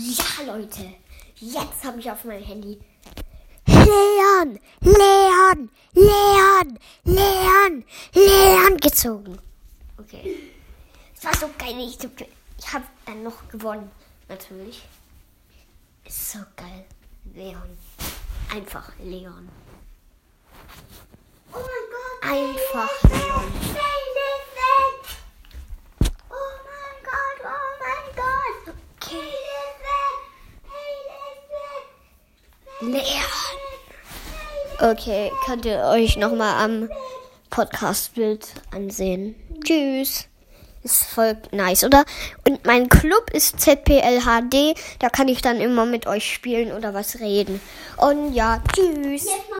Ja, Leute. Jetzt habe ich auf meinem Handy Leon, Leon, Leon, Leon, Leon gezogen. Okay. Es war so geil. Ich, ich habe dann noch gewonnen. Natürlich. Ist so geil. Leon. Einfach Leon. Oh mein Gott. Einfach Leon. Leon. Oh mein Gott, oh mein Gott. Okay. Hilfe. Leon. Okay, könnt ihr euch nochmal am Podcast-Bild ansehen. Tschüss. Ist voll nice, oder? Und mein Club ist ZPLHD. Da kann ich dann immer mit euch spielen oder was reden. Und ja, tschüss.